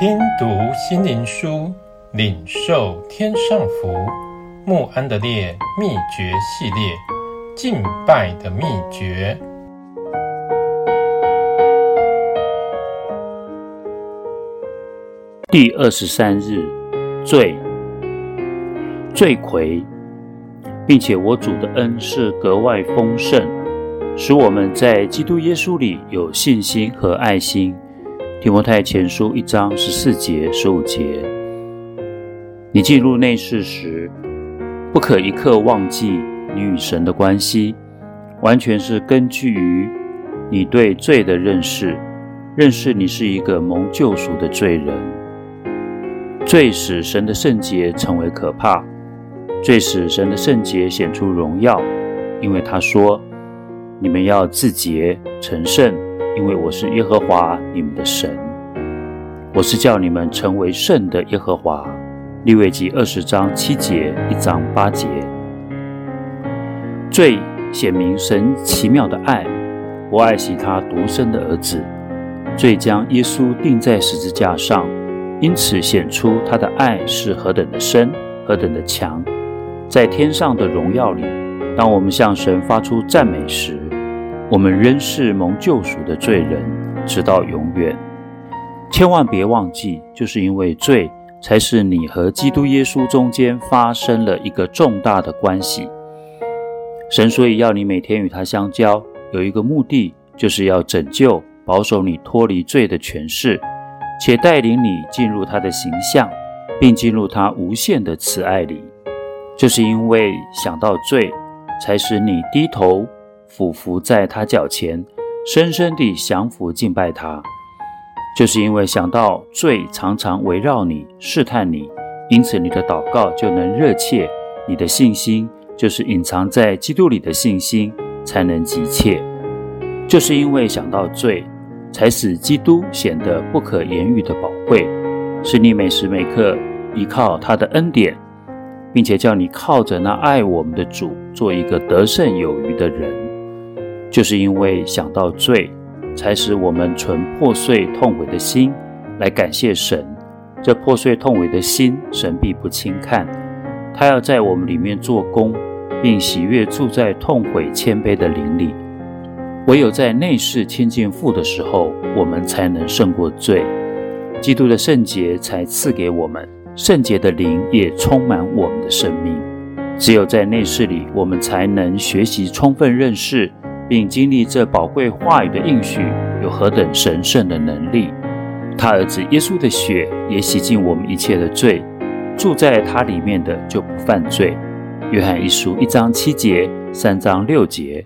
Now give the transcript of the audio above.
听读心灵书，领受天上福。慕安德烈秘诀系列，敬拜的秘诀。第二十三日，罪，罪魁，并且我主的恩是格外丰盛，使我们在基督耶稣里有信心和爱心。提摩太前书一章十四节、十五节，你进入内室时，不可一刻忘记你与神的关系，完全是根据于你对罪的认识，认识你是一个蒙救赎的罪人。罪使神的圣洁成为可怕，罪使神的圣洁显出荣耀，因为他说：“你们要自洁成圣。”因为我是耶和华你们的神，我是叫你们成为圣的耶和华。利未记二十章七节，一章八节。最显明神奇妙的爱，我爱惜他独生的儿子。最将耶稣钉在十字架上，因此显出他的爱是何等的深，何等的强。在天上的荣耀里，当我们向神发出赞美时，我们仍是蒙救赎的罪人，直到永远。千万别忘记，就是因为罪，才是你和基督耶稣中间发生了一个重大的关系。神所以要你每天与他相交，有一个目的，就是要拯救、保守你脱离罪的权势，且带领你进入他的形象，并进入他无限的慈爱里。就是因为想到罪，才使你低头。俯伏在他脚前，深深地降服敬拜他，就是因为想到罪常常围绕你、试探你，因此你的祷告就能热切，你的信心就是隐藏在基督里的信心才能急切。就是因为想到罪，才使基督显得不可言喻的宝贵，使你每时每刻依靠他的恩典，并且叫你靠着那爱我们的主，做一个得胜有余的人。就是因为想到罪，才使我们存破碎痛悔的心来感谢神。这破碎痛悔的心，神必不轻看。他要在我们里面做工，并喜悦住在痛悔谦卑的灵里。唯有在内室亲近父的时候，我们才能胜过罪。基督的圣洁才赐给我们，圣洁的灵也充满我们的生命。只有在内室里，我们才能学习充分认识。并经历这宝贵话语的应许有何等神圣的能力，他儿子耶稣的血也洗净我们一切的罪，住在他里面的就不犯罪。约翰一书一章七节，三章六节。